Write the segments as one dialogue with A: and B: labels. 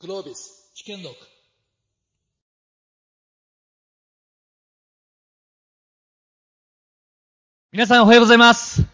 A: グロービス危険録
B: 皆さんおはようございます。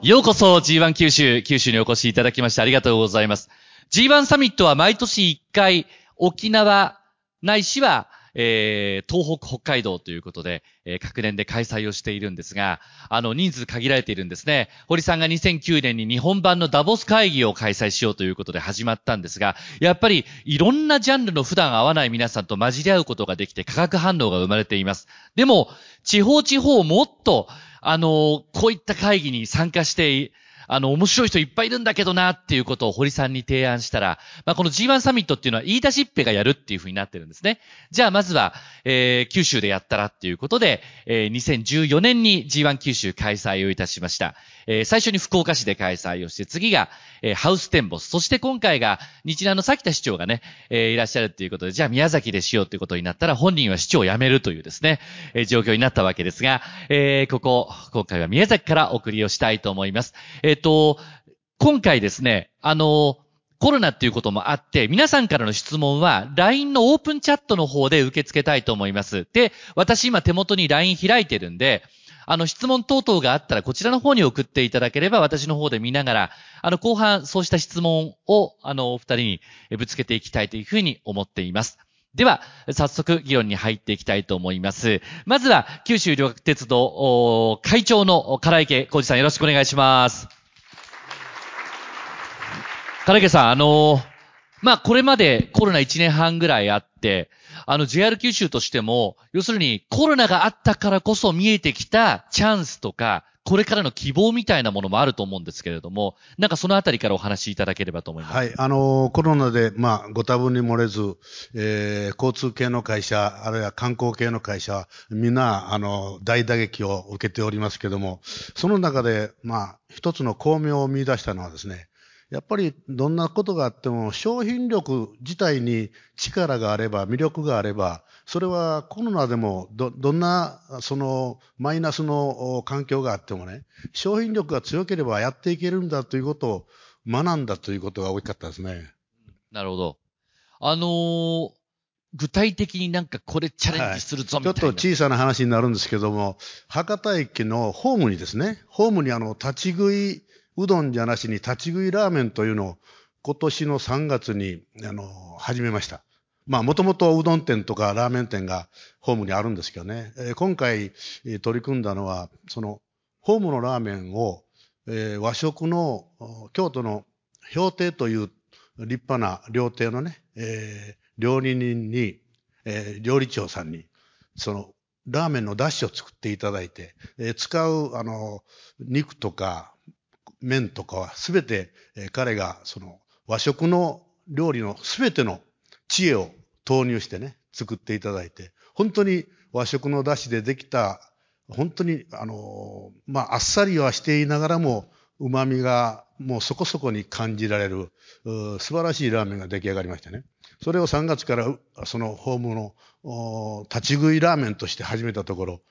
B: ようこそ G1 九州、九州にお越しいただきましてありがとうございます。G1 サミットは毎年1回沖縄ないしは、えー、東北、北海道ということで、えー、各年で開催をしているんですが、あの、人数限られているんですね。堀さんが2009年に日本版のダボス会議を開催しようということで始まったんですが、やっぱりいろんなジャンルの普段会わない皆さんと混じり合うことができて化学反応が生まれています。でも、地方地方もっと、あの、こういった会議に参加して、あの、面白い人いっぱいいるんだけどなっていうことを堀さんに提案したら、まあ、この G1 サミットっていうのは言い出しっぺがやるっていうふうになってるんですね。じゃあまずは、えー、九州でやったらっていうことで、えー、2014年に G1 九州開催をいたしました。えー、最初に福岡市で開催をして、次が、えー、ハウステンボス、そして今回が日南の崎田市長がね、えー、いらっしゃるっていうことで、じゃあ宮崎でしようっていうことになったら、本人は市長を辞めるというですね、えー、状況になったわけですが、えー、ここ、今回は宮崎からお送りをしたいと思います。えっ、と、今回ですね、あの、コロナっていうこともあって、皆さんからの質問は LINE のオープンチャットの方で受け付けたいと思います。で、私今手元に LINE 開いてるんで、あの質問等々があったらこちらの方に送っていただければ私の方で見ながら、あの後半そうした質問をあのお二人にぶつけていきたいというふうに思っています。では、早速議論に入っていきたいと思います。まずは、九州旅客鉄道会長の唐池浩二さんよろしくお願いします。唐池さん、あのー、まあ、これまでコロナ1年半ぐらいあって、あの JR 九州としても、要するにコロナがあったからこそ見えてきたチャンスとか、これからの希望みたいなものもあると思うんですけれども、なんかそのあたりからお話しいただければと思います。
C: はい、あの、コロナで、まあ、ご多分に漏れず、えー、交通系の会社、あるいは観光系の会社、みんな、あの、大打撃を受けておりますけれども、その中で、まあ、一つの巧妙を見出したのはですね、やっぱりどんなことがあっても商品力自体に力があれば魅力があればそれはコロナでもどどんなそのマイナスの環境があってもね商品力が強ければやっていけるんだということを学んだということが大きかったですね。
B: なるほど。あのー、具体的になんかこれチャレンジするぞみたいな、
C: はい、ちょっと小さな話になるんですけども博多駅のホームにですねホームにあの立ち食いうどんじゃなしに立ち食いラーメンというのを今年の3月にあの始めました。まあもともとうどん店とかラーメン店がホームにあるんですけどね、えー、今回、取り組んだのはそのホームのラーメンを、えー、和食の京都の氷亭という立派な料亭のね、え料理人に、え料理長さんにそのラーメンの出汁を作っていただいて、え使うあの肉とか麺とかはすべて、え、彼がその和食の料理のすべての知恵を投入してね、作っていただいて、本当に和食の出汁でできた、本当にあの、まあ、あっさりはしていながらも、旨味がもうそこそこに感じられる、素晴らしいラーメンが出来上がりましたね。それを3月からそのホームの立ち食いラーメンとして始めたところ、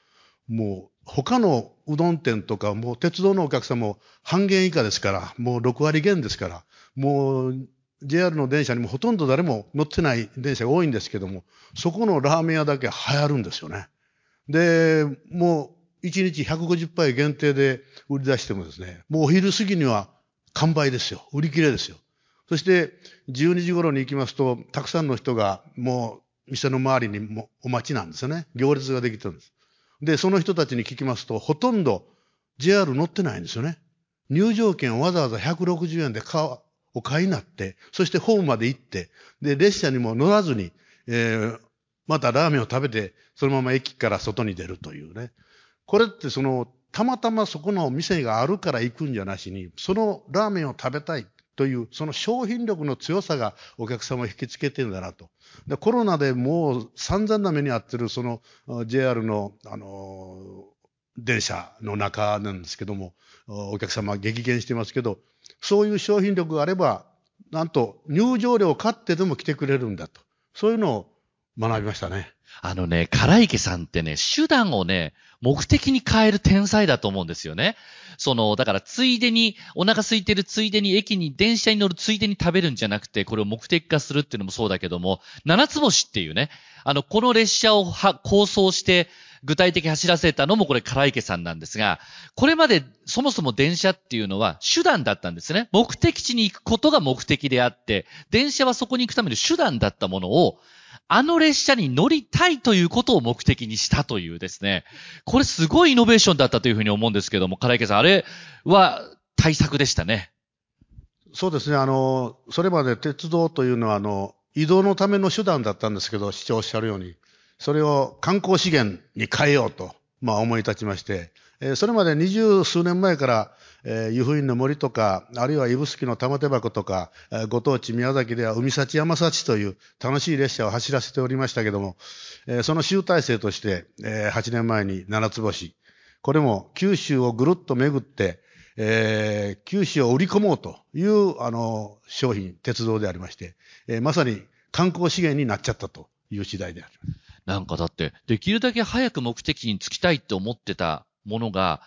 C: もう他のうどん店とか、もう鉄道のお客さんも半減以下ですから、もう6割減ですから、もう JR の電車にもほとんど誰も乗ってない電車が多いんですけども、そこのラーメン屋だけ流行るんですよね。で、もう1日150杯限定で売り出してもですね、もうお昼過ぎには完売ですよ。売り切れですよ。そして12時頃に行きますと、たくさんの人がもう店の周りにもお待ちなんですよね。行列ができてるんです。で、その人たちに聞きますと、ほとんど JR 乗ってないんですよね。入場券をわざわざ160円で買うお買いになって、そしてホームまで行って、で、列車にも乗らずに、えー、またラーメンを食べて、そのまま駅から外に出るというね。これってその、たまたまそこの店があるから行くんじゃなしに、そのラーメンを食べたいという、その商品力の強さがお客様を引きつけてるんだなと。でコロナでもう散々な目に遭ってるその JR の、あの電車の中なんですけども、お客様激減してますけど、そういう商品力があれば、なんと入場料を買ってでも来てくれるんだと。そういうのを学びましたね。
B: あのね、唐池さんってね、手段をね、目的に変える天才だと思うんですよね。その、だからついでに、お腹空いてるついでに駅に、電車に乗るついでに食べるんじゃなくて、これを目的化するっていうのもそうだけども、七つ星っていうね、あの、この列車を構想して、具体的に走らせたのもこれ唐池さんなんですが、これまでそもそも電車っていうのは手段だったんですね。目的地に行くことが目的であって、電車はそこに行くための手段だったものを、あの列車に乗りたいということを目的にしたというですね。これすごいイノベーションだったというふうに思うんですけども、唐池さん、あれは対策でしたね。
C: そうですね。あの、それまで鉄道というのは、あの、移動のための手段だったんですけど、市長おっしゃるように、それを観光資源に変えようと、まあ思い立ちまして、えー、それまで二十数年前から、えー、湯布院の森とか、あるいは指宿の玉手箱とか、えー、ご当地宮崎では海幸山幸という楽しい列車を走らせておりましたけども、えー、その集大成として、えー、8年前に七つ星、これも九州をぐるっと巡って、えー、九州を売り込もうという、あの、商品、鉄道でありまして、えー、まさに観光資源になっちゃったという次第であります。
B: なんかだって、できるだけ早く目的に着きたいって思ってたものが、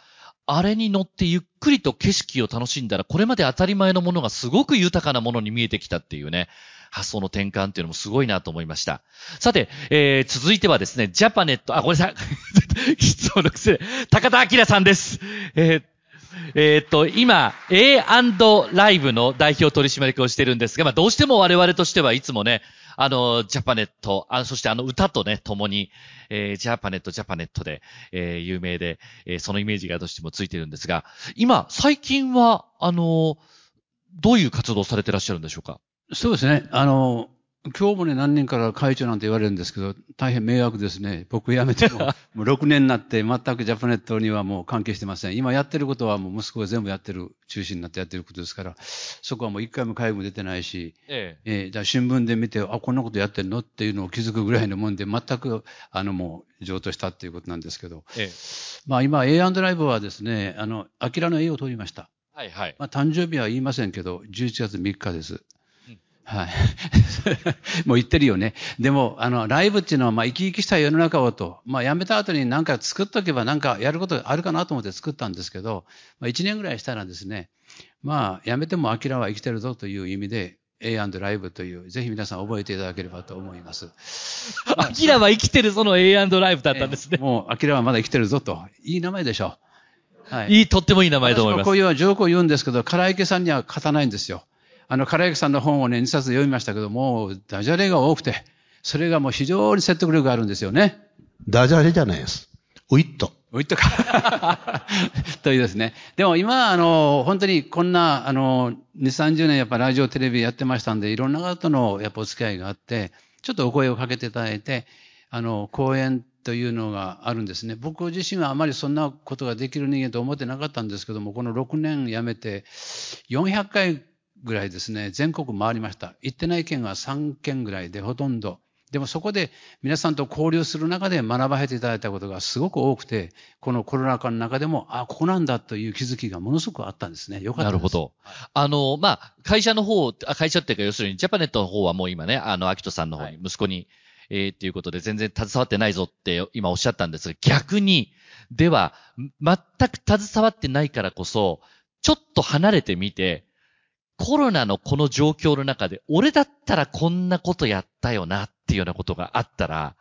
B: あれに乗ってゆっくりと景色を楽しんだら、これまで当たり前のものがすごく豊かなものに見えてきたっていうね、発想の転換っていうのもすごいなと思いました。さて、えー、続いてはですね、ジャパネット、あ、ごめんなさい。質問のくせ、高田明さんです。えーえ、っと、今、A& ライブの代表取締役をしてるんですが、まあ、どうしても我々としてはいつもね、あの、ジャパネット、あそしてあの歌とね、共に、えー、ジャパネット、ジャパネットで、えー、有名で、えー、そのイメージがどうしてもついてるんですが、今、最近は、あの、どういう活動されてらっしゃるんでしょうか？
A: そうですね。あの、今日もね、何人から会長なんて言われるんですけど、大変迷惑ですね。僕辞めても、もう6年になって全くジャパネットにはもう関係してません。今やってることはもう息子が全部やってる、中心になってやってることですから、そこはもう一回も会議も出てないし、えええー、じゃあ新聞で見て、あ、こんなことやってんのっていうのを気づくぐらいのもんで、全く、あのもう譲渡したっていうことなんですけど、ええ、まあ今 A& ライブはですね、あの、アキラの A を取りました。はいはい。まあ誕生日は言いませんけど、11月3日です。はい。もう言ってるよね。でも、あの、ライブっていうのは、まあ、生き生きした世の中をと、まあ、辞めた後になんか作っとけばなんかやることあるかなと思って作ったんですけど、まあ、1年ぐらいしたらですね、まあ、辞めてもアキラは生きてるぞという意味で、A& ライブという、ぜひ皆さん覚えていただければと思います。
B: アキラは生きてるその A& ライブだったんですね。
A: もう、アキラはまだ生きてるぞと。いい名前でしょ
B: う。はい。いい、とってもいい名前と思います。
A: こういうジョークを言うんですけど、唐池さんには勝たないんですよ。あの、唐焼さんの本をね、2冊読みましたけども、ダジャレが多くて、それがもう非常に説得力があるんですよね。
C: ダジャレじゃないです。ウィット。
A: ウィットか。というですね。でも今、あの、本当にこんな、あの、2、30年やっぱラジオ、テレビやってましたんで、いろんな方とのやっぱお付き合いがあって、ちょっとお声をかけていただいて、あの、講演というのがあるんですね。僕自身はあまりそんなことができる人間と思ってなかったんですけども、この6年辞めて、400回ぐらいですね、全国回りました。行ってない県は3県ぐらいでほとんど。でもそこで皆さんと交流する中で学ばせていただいたことがすごく多くて、このコロナ禍の中でも、あ、ここなんだという気づきがものすごくあったんですね。よかったです。なるほど。
B: あの、まあ、会社の方、会社っていうか要するにジャパネットの方はもう今ね、あの、アキトさんの方に、息子に、えー、っていうことで全然携わってないぞって今おっしゃったんですが、逆に、では、全く携わってないからこそ、ちょっと離れてみて、コロナのこの状況の中で、俺だったらこんなことやったよなっていうようなことがあったら、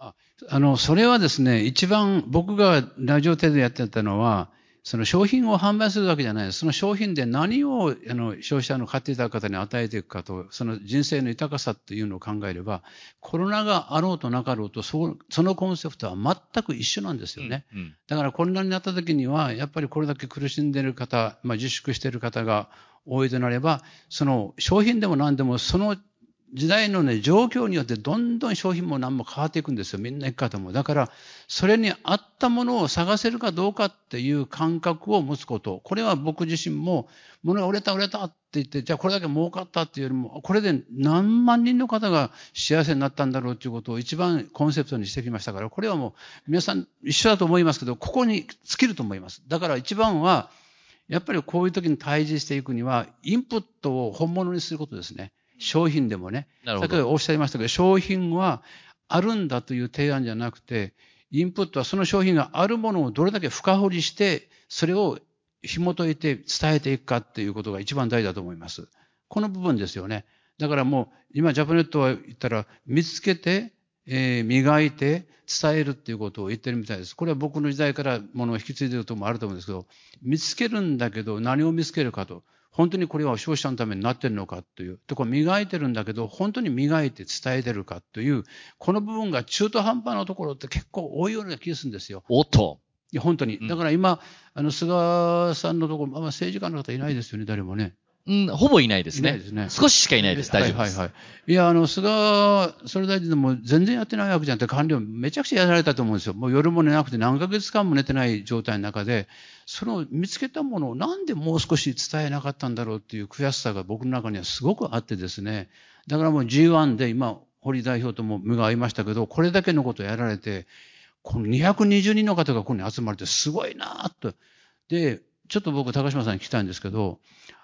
A: ああの、それはですね、一番僕がラジオテレビでやってたのは、その商品を販売するわけじゃないです。その商品で何をあの消費者の買っていただく方に与えていくかと、その人生の豊かさというのを考えれば、コロナがあろうとなかろうと、そそのコンセプトは全く一緒なんですよね。うんうん、だからコロナになった時には、やっぱりこれだけ苦しんでいる方、まあ、自粛している方が多いとなれば、その商品でも何でもその時代のね、状況によってどんどん商品も何も変わっていくんですよ。みんな行く方も。だから、それに合ったものを探せるかどうかっていう感覚を持つこと。これは僕自身も、物が売れた売れたって言って、じゃあこれだけ儲かったっていうよりも、これで何万人の方が幸せになったんだろうっていうことを一番コンセプトにしてきましたから、これはもう皆さん一緒だと思いますけど、ここに尽きると思います。だから一番は、やっぱりこういう時に対峙していくには、インプットを本物にすることですね。商品でもね。先ほどおっしゃいましたけど、商品はあるんだという提案じゃなくて、インプットはその商品があるものをどれだけ深掘りして、それを紐解いて伝えていくかっていうことが一番大事だと思います。この部分ですよね。だからもう、今ジャパネットは言ったら、見つけて、えー、磨いて伝えるっていうことを言ってるみたいです。これは僕の時代からものを引き継いでるともあると思うんですけど、見つけるんだけど何を見つけるかと。本当にこれは消費者のためになってるのかという。で、これ磨いてるんだけど、本当に磨いて伝えてるかという、この部分が中途半端なところって結構多いような気がするんですよ。
B: おっと。
A: いや、本当に。だから今、あの、菅さんのところ、まあ、政治家の方いないですよね、誰もね。
B: うん、ほぼいないですね。いないですね。少ししかいないです。大丈夫です。はいはいはい。
A: いや、あの、菅総理大臣でも全然やってないわけじゃんって官僚めちゃくちゃやられたと思うんですよ。もう夜も寝なくて何ヶ月間も寝てない状態の中で、その見つけたものをなんでもう少し伝えなかったんだろうっていう悔しさが僕の中にはすごくあってですね。だからもう G1 で今、堀代表とも目が合いましたけど、これだけのことをやられて、この220人の方がここに集まれてすごいなと。で、ちょっと僕高島さんに聞きたいんですけど、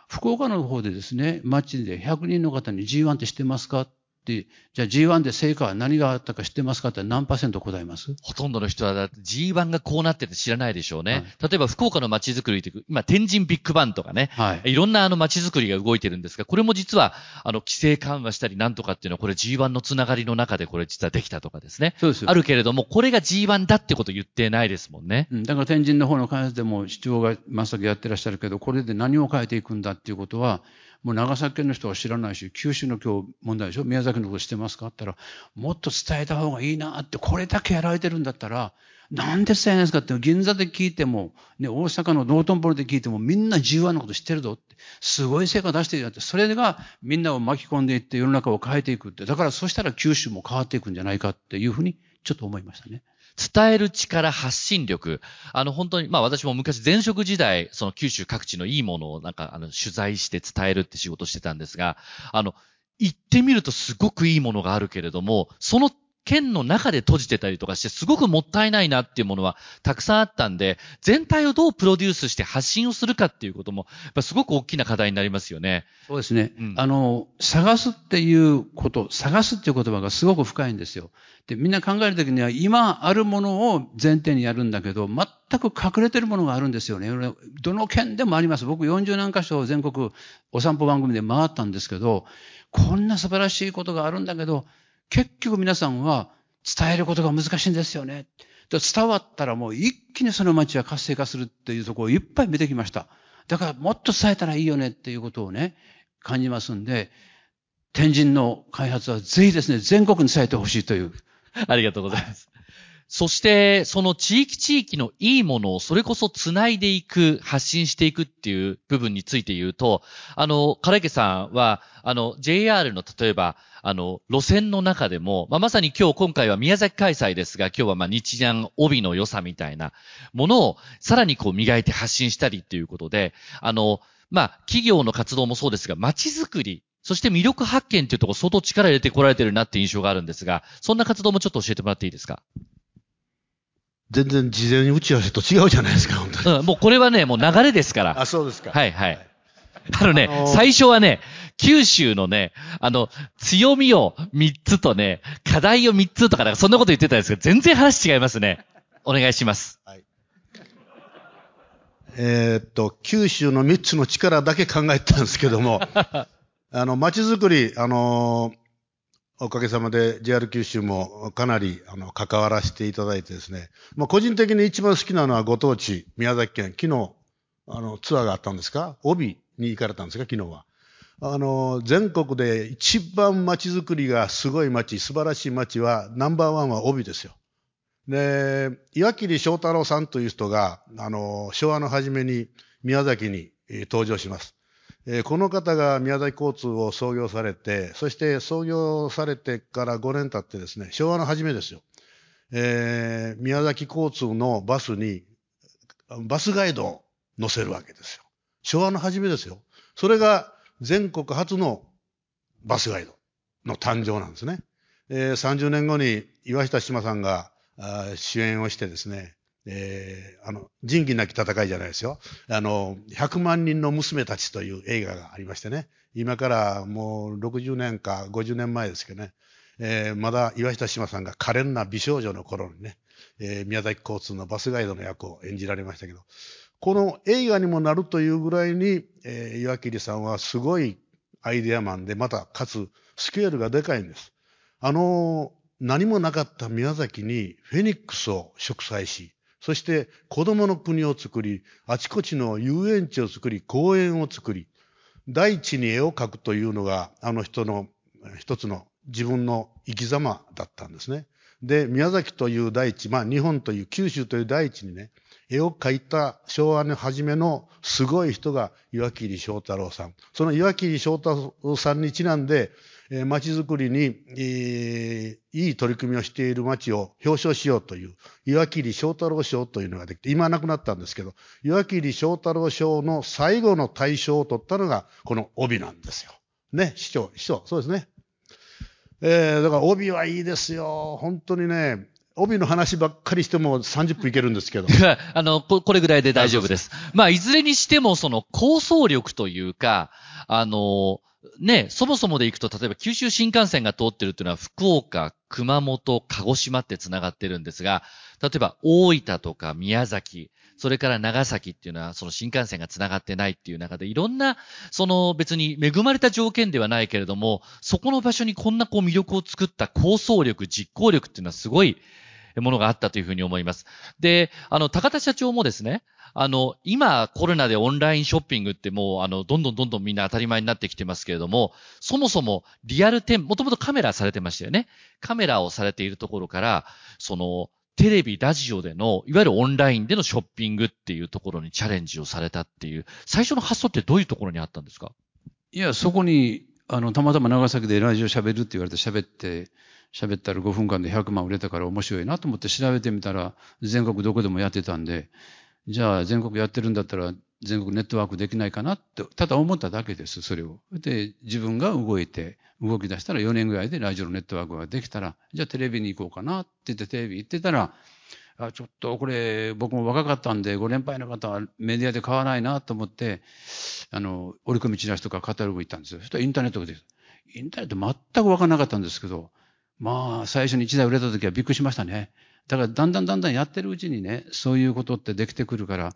A: 福岡の方でですね、町で100人の方に G1 って知ってますか？で、じゃあ G1 で成果は何があったか知ってますかって何パーセント答えます？
B: ほとんどの人はだって G1 がこうなってて知らないでしょうね。はい、例えば福岡の街づくりって、今天神ビッグバンとかね、はい、いろんなあの街づくりが動いてるんですが、これも実はあの規制緩和したりなんとかっていうのはこれ G1 のつながりの中でこれ実はできたとかですね。そうですあるけれども、これが G1 だってこと言ってないですもんね。
A: うん、だから天神の方の開発でも市長が真っ先やってらっしゃるけど、これで何を変えていくんだっていうことは、もう長崎県の人は知らないし、九州の今日問題でしょ？宮崎のこと知ってますか？って言ったら、もっと伝えた方がいいなって、これだけやられてるんだったら、なんで伝えないんですかって、銀座で聞いても、ね、大阪の道頓堀で聞いても、みんな G1 のこと知ってるぞって、すごい成果出してるよって、それがみんなを巻き込んでいって世の中を変えていくって、だからそしたら九州も変わっていくんじゃないかっていうふうに、ちょっと思いましたね。
B: 伝える力、発信力。あの、本当に、まあ私も昔前職時代、その九州各地のいいものをなんか、あの、取材して伝えるって仕事してたんですが、あの、行ってみるとすごくいいものがあるけれども、その県の中で閉じてたりとかして、すごくもったいないなっていうものはたくさんあったんで、全体をどうプロデュースして発信をするかっていうことも、やっぱすごく大きな課題になりますよね。
A: そうですね。うん、あの、探すっていうこと、探すっていう言葉がすごく深いんですよ。で、みんな考えるときには、今あるものを前提にやるんだけど、全く隠れてるものがあるんですよね。どの県でもあります。僕40何箇所全国お散歩番組で回ったんですけど、こんな素晴らしいことがあるんだけど、結局皆さんは伝えることが難しいんですよね。伝わったらもう一気にその街は活性化するっていうところをいっぱい見てきました。だからもっと伝えたらいいよねっていうことをね、感じますんで、天神の開発はぜひですね、全国に伝えてほしいという。
B: ありがとうございます。そして、その地域地域のいいものをそれこそ繋いでいく、発信していくっていう部分について言うと、あの、唐池さんは、あの、JR の例えば、あの、路線の中でも、まあ、まさに今日今回は宮崎開催ですが、今日はまあ日南帯の良さみたいなものをさらにこう磨いて発信したりっていうことで、あの、まあ、企業の活動もそうですが、街づくり、そして魅力発見っていうところ相当力入れてこられてるなって印象があるんですが、そんな活動もちょっと教えてもらっていいですか？
C: 全然事前に打ち合わせと違うじゃないですか、本当
B: に。うん、もうこれはね、もう流れですから。
C: あ、そうですか。
B: はいはい。あのね、あのー、最初はね、九州のね、あの、強みを3つとね、課題を3つとか、かそんなこと言ってたんですけど、全然話違いますね。お願いします。はい。
C: えー、っと、九州の3つの力だけ考えてたんですけども、あの、街づくり、あのーおかげさまで JR 九州もかなりあの関わらせていただいてですね、まあ、個人的に一番好きなのはご当地、宮崎県、昨日あのツアーがあったんですか？帯に行かれたんですか？昨日は。あの、全国で一番街づくりがすごい街、素晴らしい街は、ナンバーワンは帯ですよ。で、岩切翔太郎さんという人が、あの、昭和の初めに宮崎に登場します。え、この方が宮崎交通を創業されて、そして創業されてから5年経ってですね、昭和の初めですよ。えー、宮崎交通のバスに、バスガイドを載せるわけですよ。昭和の初めですよ。それが全国初のバスガイドの誕生なんですね。えー、30年後に岩下志麻さんが主演をしてですね、えー、あの、仁義なき戦いじゃないですよ。あの、100万人の娘たちという映画がありましてね。今からもう60年か50年前ですけどね。えーまだ岩下志麻さんが可憐な美少女の頃にね、えー宮崎交通のバスガイドの役を演じられましたけど、この映画にもなるというぐらいに、えー岩切さんはすごいアイデアマンで、またかつスケールがでかいんです。あの、何もなかった宮崎にフェニックスを植栽し、そして子供の国を作り、あちこちの遊園地を作り、公園を作り、大地に絵を描くというのがあの人の一つの自分の生き様だったんですね。で、宮崎という大地、まあ日本という九州という大地にね、絵を描いた昭和の初めのすごい人が岩切翔太郎さん。その岩切翔太郎さんにちなんで、えー街づくりに、えーいい取り組みをしている町を表彰しようという、岩切翔太郎賞というのができて、今はなくなったんですけど、岩切翔太郎賞の最後の大賞を取ったのが、この帯なんですよ。ね、市長、市長、そうですね。えー、だから帯はいいですよ。本当にね、帯の話ばっかりしても30分いけるんですけど。
B: あの、ここれぐらいで大丈夫です。まあ、いずれにしても、その構想力というか、あの、ね、そもそもで行くと、例えば九州新幹線が通ってるっていうのは、福岡、熊本、鹿児島って繋がってるんですが、例えば大分とか宮崎、それから長崎っていうのは、その新幹線が繋がってないっていう中で、いろんな、その別に恵まれた条件ではないけれども、そこの場所にこんなこう魅力を作った構想力、実行力っていうのはすごいものがあったというふうに思います。で、あの、高田社長もですね、あの、今コロナでオンラインショッピングってもう、あの、どんどんどんどんみんな当たり前になってきてますけれども、そもそもリアル店、もともとカメラされてましたよね。カメラをされているところから、その、テレビ、ラジオでの、いわゆるオンラインでのショッピングっていうところにチャレンジをされたっていう、最初の発想ってどういうところにあったんですか？
A: いや、そこに、あの、たまたま長崎でラジオ喋るって言われて喋って、喋ったら5分間で100万売れたから面白いなと思って調べてみたら、全国どこでもやってたんで、じゃあ全国やってるんだったら全国ネットワークできないかなって、ただ思っただけです、それを。で、自分が動いて、動き出したら4年ぐらいでラジオのネットワークができたら、じゃあテレビに行こうかなって言ってテレビ行ってたら、あ、ちょっとこれ僕も若かったんで、ご年配の方はメディアで買わないなと思って、あの、折り込みチラシとかカタログ行ったんですよ。そしたらインターネットで、インターネット全くわからなかったんですけど、まあ、最初に1台売れた時はびっくりしましたね。だから、だんだんだんだんやってるうちにね、そういうことってできてくるから、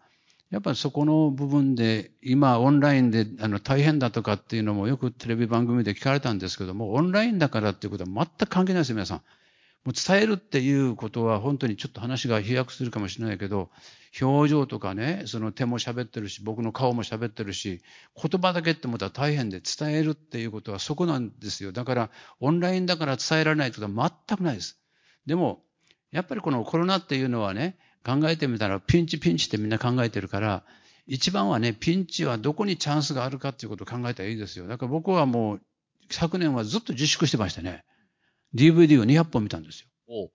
A: やっぱりそこの部分で、今オンラインであの大変だとかっていうのもよくテレビ番組で聞かれたんですけども、オンラインだからっていうことは全く関係ないですよ、皆さん。もう伝えるっていうことは本当にちょっと話が飛躍するかもしれないけど、表情とかね、その手も喋ってるし、僕の顔も喋ってるし、言葉だけって思ったら大変で伝えるっていうことはそこなんですよ。だから、オンラインだから伝えられないことは全くないです。でも、やっぱりこのコロナっていうのはね、考えてみたらピンチピンチってみんな考えてるから、一番はね、ピンチはどこにチャンスがあるかっていうことを考えたらいいですよ。だから僕はもう、昨年はずっと自粛してましてね、DVD を200本見たんですよ。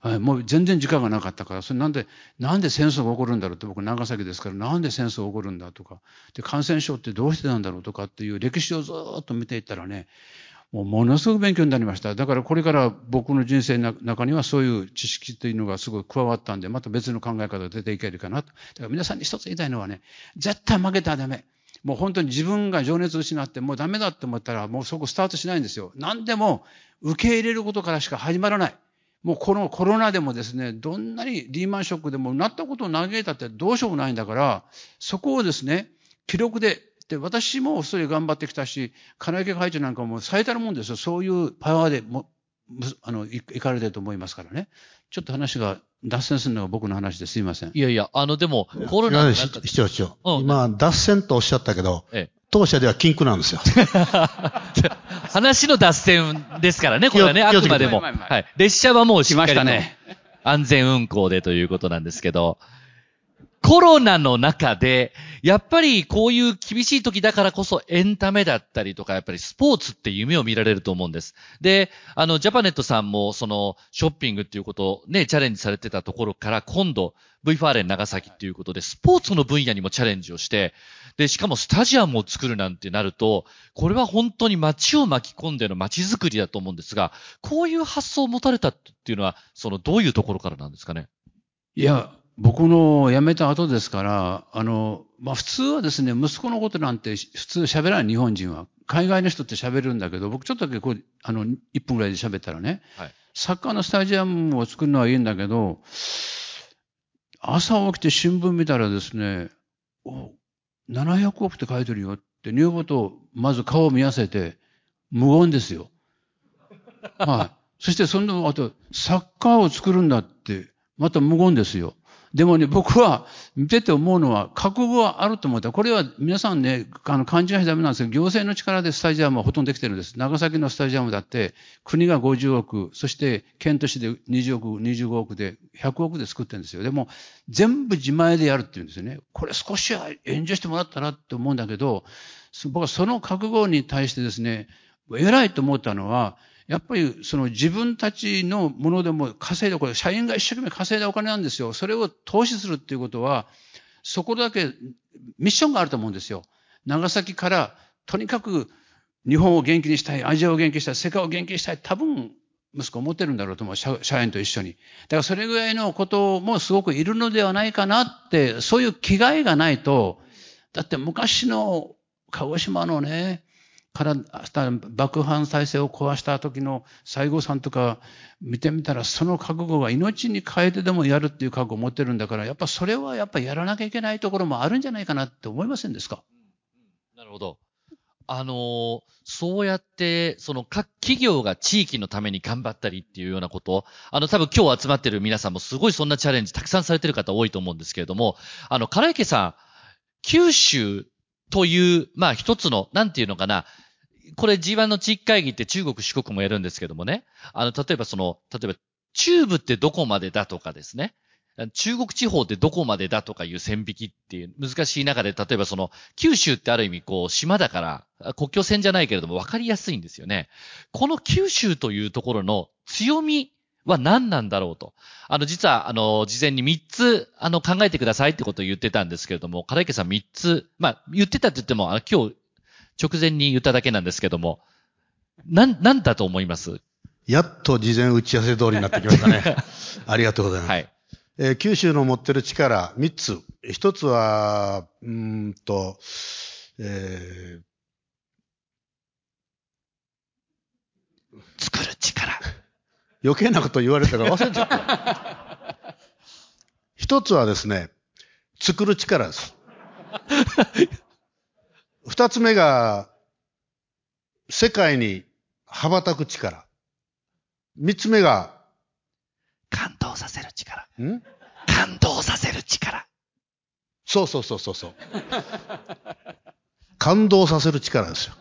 A: はい、もう全然時間がなかったから、それなんで、なんで戦争が起こるんだろうって僕長崎ですから、なんで戦争が起こるんだとか、で、感染症ってどうしてなんだろうとかっていう歴史をずーっと見ていったらね、もうものすごく勉強になりました。だからこれから僕の人生の中にはそういう知識というのがすごい加わったんで、また別の考え方が出ていけるかなと。だから皆さんに一つ言いたいのはね、絶対負けたらダメ。もう本当に自分が情熱を失ってもうダメだって思ったらもうそこスタートしないんですよ。何でも受け入れることからしか始まらない。もうこのコロナでもですね、どんなにリーマンショックでもなったことを嘆いたってどうしようもないんだから、そこをですね、記録で、で、私もそれ頑張ってきたし、金池会長なんかも最たるもんですよ。そういうパワーでも、あの、いいかれてると思いますからね。ちょっと話が脱線するのが僕の話ですいません。
B: いやいや、あの、でも、コロナの中で
C: 市長、市長。
B: うん
C: 今、脱線とおっしゃったけど、
B: ええ
C: 当社では禁句なんですよ。
B: 話の脱線ですからね、これはね、あくまでも。はい。列車はもうしっかりと
A: 来ましたね
B: 安全運行でということなんですけど、コロナの中で、やっぱりこういう厳しい時だからこそエンタメだったりとか、やっぱりスポーツって夢を見られると思うんです。で、あの、ジャパネットさんも、その、ショッピングっていうことをね、チャレンジされてたところから、今度、V ファーレン長崎っていうことで、スポーツの分野にもチャレンジをして、で、しかもスタジアムを作るなんてなると、これは本当に街を巻き込んでの街づくりだと思うんですが、こういう発想を持たれたっていうのは、その、どういうところからなんですかね？
A: いや、僕の辞めた後ですから、あの、まあ、普通はですね、息子のことなんて普通喋らない日本人は。海外の人って喋るんだけど、僕ちょっとだけこう、あの、1分ぐらいで喋ったらね、
B: はい
A: サッカーのスタジアムを作るのはいいんだけど、朝起きて新聞見たらですね、お、700億って書いてるよって、女房とまず顔を見合わせて、無言ですよ。はい。そしてその後、サッカーを作るんだって、また無言ですよ。でもね、僕は見てて思うのは、覚悟はあると思った。これは皆さんね、あの、勘違いしダメなんですけど、行政の力でスタジアムはほとんどできてるんです。長崎のスタジアムだって、国が50億、そして県都市で20億、25億で、100億で作ってるんですよ。でも、全部自前でやるっていうんですよね。これ少しは援助してもらったらって思うんだけど、僕はその覚悟に対してですね、偉いと思ったのは、やっぱりその自分たちのものでも稼いだ、これ社員が一生懸命稼いだお金なんですよ。それを投資するっていうことは、そこだけミッションがあると思うんですよ。長崎からとにかく日本を元気にしたい、アジアを元気にしたい、世界を元気にしたい、多分息子思ってるんだろうと思う。社社員と一緒に。だからそれぐらいのこともすごくいるのではないかなって、そういう気概がないと、だって昔の鹿児島のね、から、爆破再生を壊した時の西郷さんとか見てみたら、その覚悟が命に変えてでもやるっていう覚悟を持ってるんだから、やっぱそれはやっぱやらなきゃいけないところもあるんじゃないかなって思いませんですか？
B: なるほど。あのーそうやって、その各企業が地域のために頑張ったりっていうようなこと、あの多分今日集まってる皆さんもすごいそんなチャレンジたくさんされてる方多いと思うんですけれども、あの、唐池さん、九州という、まあ一つの、なんていうのかな、これ G1 の地域会議って中国、四国もやるんですけどもね、あの、例えばその、例えば中部ってどこまでだとかですね、中国地方ってどこまでだとかいう線引きっていう難しい中で、例えばその、九州ってある意味こう、島だから、国境線じゃないけれども分かりやすいんですよね。この九州というところの強みは何なんだろうと。あの、実は、あの、事前に3つ、あの、考えてくださいってことを言ってたんですけれども、唐池さん3つ、まあ、言ってたって言っても、あの、今日、直前に言っただけなんですけども、なん、なんだと思います？
C: やっと事前打ち合わせ通りになってきましたね。ありがとうございます。
B: はい。
C: えー九州の持ってる力、三つ。一つは、うーんと、え
B: 作る力。
C: ー余計なこと言われたから忘れちゃった。一つはですね、作る力です。二つ目が、世界に羽ばたく力。三つ目が、
B: 感動させる力。
C: ん？
B: 感動させる力。
C: そうそうそうそうそう。感動させる力ですよ。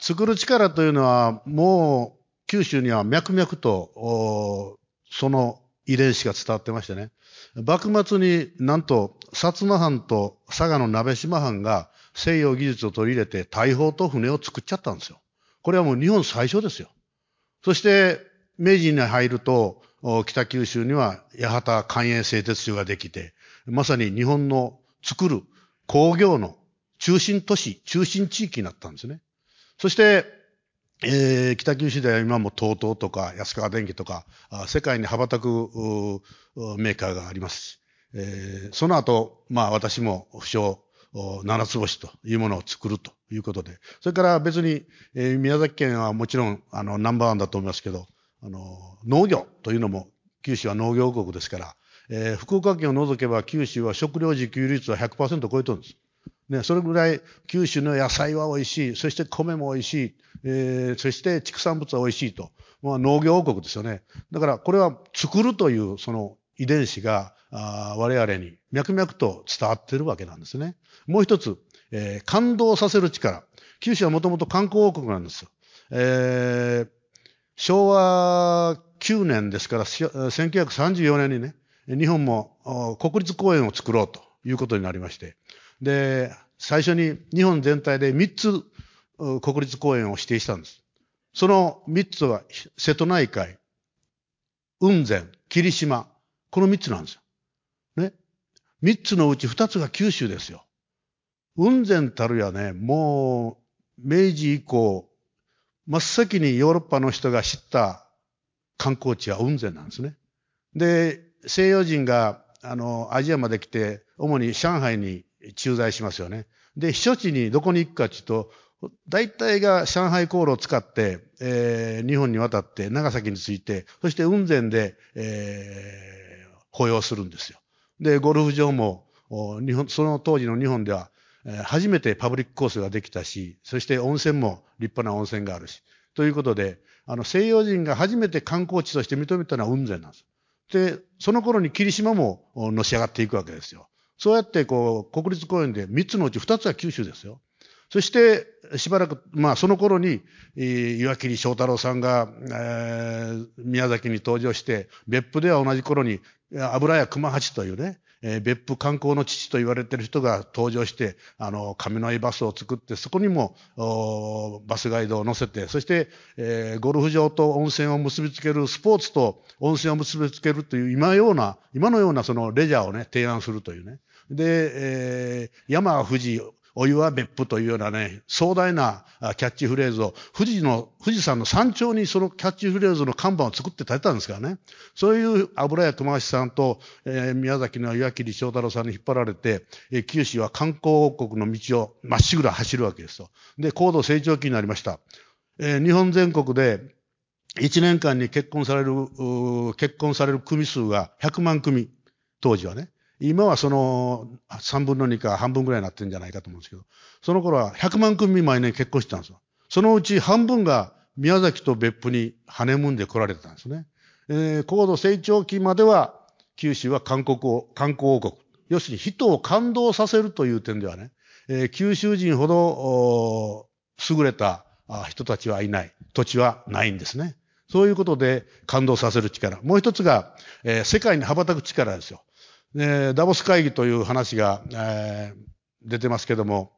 C: 作る力というのは、もう、九州には脈々と、おその遺伝子が伝わってましてね。幕末になんと、薩摩藩と佐賀の鍋島藩が西洋技術を取り入れて大砲と船を作っちゃったんですよ。これはもう日本最初ですよ。そして、明治に入ると、北九州には八幡関営製鉄所ができて、まさに日本の作る工業の中心都市、中心地域になったんですね。そして、えー北九州では今も TOTO とか安川電機とか、世界に羽ばたくメーカーがありますし、えーその後、まあ私も不詳、七つ星というものを作るということで、それから別に、えー宮崎県はもちろんあのナンバーワンだと思いますけど、あの農業というのも九州は農業国ですから、えー福岡県を除けば九州は食料自給率は100%超えてるんです。ね、それぐらい九州の野菜は美味しい、そして米も美味しい、えーそして畜産物は美味しいと。まあ、農業王国ですよね。だからこれは作るというその遺伝子が我々に脈々と伝わっているわけなんですね。もう一つ、えー感動させる力。九州はもともと観光王国なんですよ。えー昭和9年ですから、1934年にね、日本も国立公園を作ろうということになりまして、で、最初に日本全体で3つ国立公園を指定したんです。その3つは瀬戸内海、雲仙、霧島、この3つなんですよ。ね。3つのうち2つが九州ですよ。雲仙たるやね、もう明治以降、真っ先にヨーロッパの人が知った観光地は雲仙なんですね。で、西洋人が、あの、アジアまで来て、主に上海に駐在しますよね。で、避暑地にどこに行くかというと、大体が上海航路を使って、えー日本に渡って長崎に着いて、そして雲仙で、えー保養するんですよ。で、ゴルフ場も、日本、その当時の日本では、初めてパブリックコースができたし、そして温泉も立派な温泉があるし。ということで、あの、西洋人が初めて観光地として認めたのは雲仙なんです。で、その頃に霧島ものし上がっていくわけですよ。そうやって、こう、国立公園で3つのうち2つは九州ですよ。そして、しばらく、まあ、その頃に、岩切翔太郎さんが、えー宮崎に登場して、別府では同じ頃に、油屋熊八というね、えー別府観光の父と言われてる人が登場して、あの、上の井バスを作って、そこにも、バスガイドを乗せて、そして、えーゴルフ場と温泉を結びつける、スポーツと温泉を結びつけるという、今ような、今のようなそのレジャーをね、提案するというね。で、えー山は富士、お湯は別府というようなね、壮大なキャッチフレーズを、富士の、富士山の山頂にそのキャッチフレーズの看板を作って建てたんですからね。そういう油屋熊橋さんと、えー宮崎の岩切翔太郎さんに引っ張られて、えー九州は観光王国の道をまっしぐら走るわけですよ。で、高度成長期になりました。えー日本全国で1年間に結婚される、結婚される組数が100万組、当時はね。今はその3分の2か半分ぐらいになってるんじゃないかと思うんですけど、その頃は100万組毎年結婚してたんですよ。そのうち半分が宮崎と別府にハネムーンで来られてたんですね。えー高度成長期までは九州は韓国を、観光王国。要するに人を感動させるという点ではね、えー九州人ほど優れた人たちはいない。土地はないんですね。そういうことで感動させる力。もう一つが、えー世界に羽ばたく力ですよ。えーダボス会議という話が、えー出てますけども、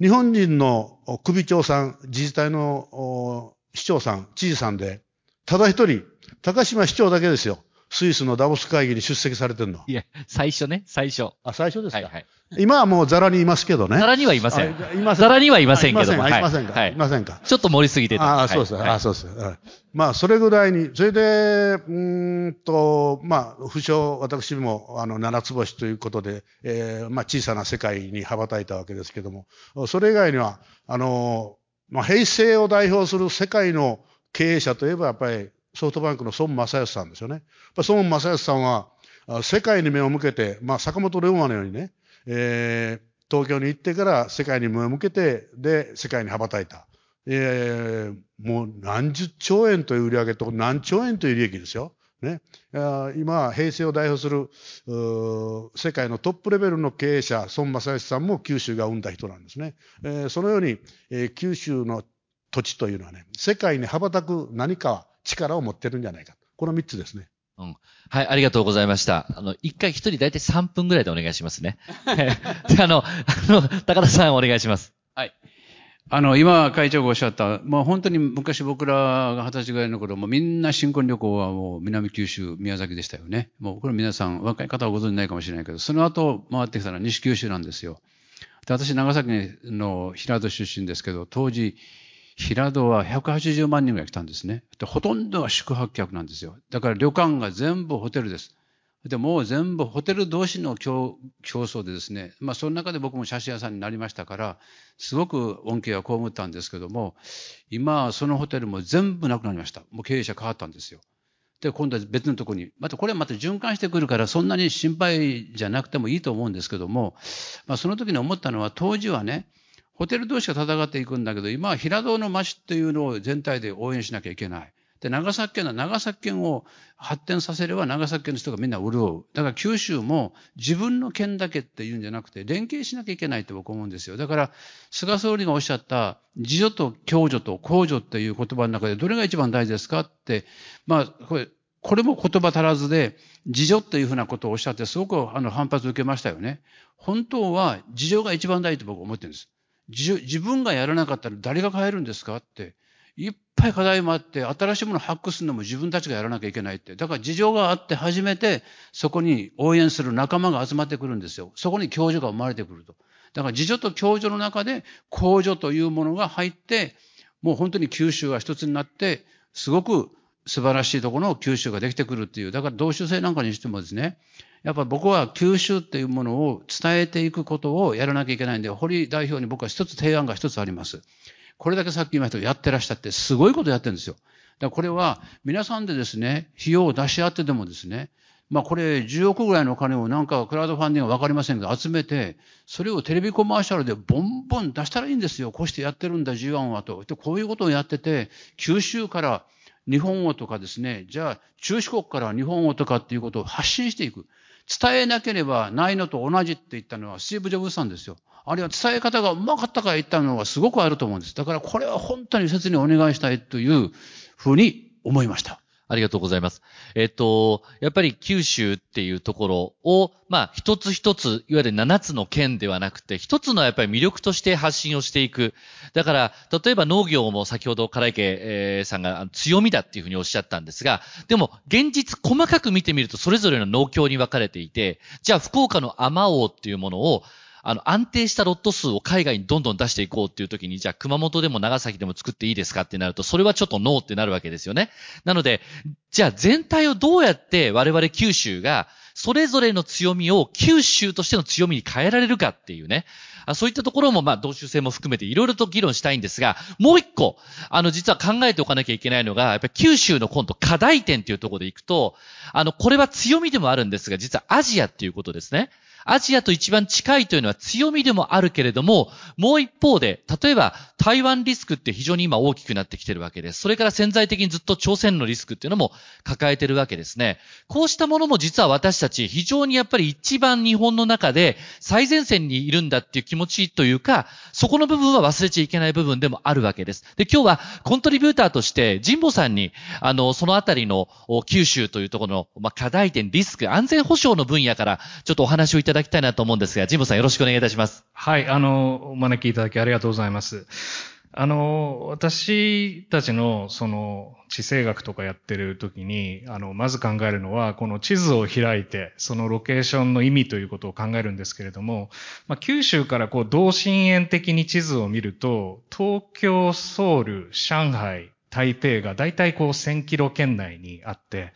C: 日本人の首長さん、自治体の市長さん、知事さんで、ただ一人、高島市長だけですよ。スイスのダボス会議に出席されてるの？
B: いや、最初ね、最初。
C: あ、最初ですか、
B: はいはい。
C: 今はもうザラにいますけどね。
B: ざらにはいません。
C: あいません
B: ざらにはいませんけども。
C: あいませんか？
B: はいい。
C: ませんか？
B: ちょっと盛りすぎてた。
C: ああ、そうです。
B: はい
C: ああ、そうです。はいまあ、それぐらいに、それで、うーんと、まあ、不詳、私も、あの、七つ星ということで、えーまあ、小さな世界に羽ばたいたわけですけども、それ以外には、あの、まあ、平成を代表する世界の経営者といえば、やっぱり、ソフトバンクの孫正義さんですよね。孫正義さんは、世界に目を向けて、まあ、坂本龍馬のようにね、えー東京に行ってから世界に目を向けて、で、世界に羽ばたいた。えーもう何十兆円という売り上げと何兆円という利益ですよ。ね。今、平成を代表する、世界のトップレベルの経営者、孫正義さんも九州が生んだ人なんですね。えーそのように、えー九州の土地というのはね、世界に羽ばたく何か力を持ってるんじゃないか。この三つですね。
B: はい、ありがとうございました。あの、一回一人大体3分ぐらいでお願いしますね。は いで、あの、あの、高田さんお願いします。
A: はい。あの、今、会長がおっしゃった、もう本当に昔僕らが二十歳ぐらいの頃、もうみんな新婚旅行はもう南九州、宮崎でしたよね。もうこれ皆さん、若い方はご存じないかもしれないけど、その後回ってきたのは西九州なんですよ。で私、長崎の平戸出身ですけど、当時、平戸は180万人が来たんですね。で、ほとんどが宿泊客なんですよ。だから旅館が全部ホテルです。で、もう全部ホテル同士の競争でですね、まあその中で僕も写真屋さんになりましたから、すごく恩恵は被ったんですけども、今はそのホテルも全部なくなりました。もう経営者変わったんですよ。で、今度は別のところに、またこれはまた循環してくるからそんなに心配じゃなくてもいいと思うんですけども、まあその時に思ったのは当時はね、ホテル同士が戦っていくんだけど、今は平戸の町っていうのを全体で応援しなきゃいけない。で、長崎県は長崎県を発展させれば長崎県の人がみんな潤う。だから九州も自分の県だけっていうんじゃなくて連携しなきゃいけないって僕思うんですよ。だから菅総理がおっしゃった自助と共助と公助っていう言葉の中でどれが一番大事ですかって、まあこれ、これも言葉足らずで自助っていうふうなことをおっしゃってすごくあの反発を受けましたよね。本当は自助が一番大事と僕思ってるんです。自分がやらなかったら誰が変えるんですかって。いっぱい課題もあって、新しいものを発掘するのも自分たちがやらなきゃいけないって。だから事情があって初めて、そこに応援する仲間が集まってくるんですよ。そこに共助が生まれてくると。だから自助と共助の中で、公助というものが入って、もう本当に九州が一つになって、すごく素晴らしいところの九州ができてくるっていう。だから同州制なんかにしてもですね、やっぱ僕は九州っていうものを伝えていくことをやらなきゃいけないんで、堀代表に僕は一つ提案が一つあります。これだけさっき言いましたやってらっしゃってすごいことやってるんですよ。だからこれは皆さんでですね、費用を出し合ってでもですね、まあこれ10億ぐらいのお金をなんかクラウドファンディングはわかりませんが集めて、それをテレビコマーシャルでボンボン出したらいいんですよ。こうしてやってるんだ G1 はと。で、こういうことをやってて、九州から日本語とかですね、じゃあ中四国から日本語とかっていうことを発信していく。伝えなければないのと同じって言ったのはスティーブ・ジョブズさんですよ。あるいは伝え方がうまかったから言ったのはすごくあると思うんです。だからこれは本当に切にお願いしたいというふうに思いました。
B: ありがとうございます。えっと、やっぱり九州っていうところを、まあ、一つ一つ、いわゆる七つの県ではなくて、一つのやっぱり魅力として発信をしていく。だから、例えば農業も先ほど唐池さんが強みだっていうふうにおっしゃったんですが、でも、現実細かく見てみると、それぞれの農協に分かれていて、じゃあ、福岡の甘王っていうものを、あの、安定したロット数を海外にどんどん出していこうっていう時に、じゃあ熊本でも長崎でも作っていいですかってなると、それはちょっとノーってなるわけですよね。なので、じゃあ全体をどうやって我々九州が、それぞれの強みを九州としての強みに変えられるかっていうね。あそういったところも、まあ、同州性も含めていろいろと議論したいんですが、もう一個、あの、実は考えておかなきゃいけないのが、やっぱり九州の今度課題点っていうところでいくと、あの、これは強みでもあるんですが、実はアジアっていうことですね。アジアと一番近いというのは強みでもあるけれども、もう一方で、例えば台湾リスクって非常に今大きくなってきてるわけです。それから潜在的にずっと朝鮮のリスクっていうのも抱えてるわけですね。こうしたものも実は私たち非常にやっぱり一番日本の中で最前線にいるんだっていう気持ちというか、そこの部分は忘れちゃいけない部分でもあるわけです。で、今日はコントリビューターとして神保さんに、あの、そのあたりの九州というところの、まあ、課題点、リスク、安全保障の分野からちょっとお話をいただだきたいなと思うんですが、ジムさんよろしくお願いいたします。
D: はい、あの、お招きいただきありがとうございます。あの、私たちの、その、地政学とかやってる時に、あの、まず考えるのは、この地図を開いて、そのロケーションの意味ということを考えるんですけれども、まあ、九州からこう、同心円的に地図を見ると、東京、ソウル、上海、台北が大体こう、1000キロ圏内にあって、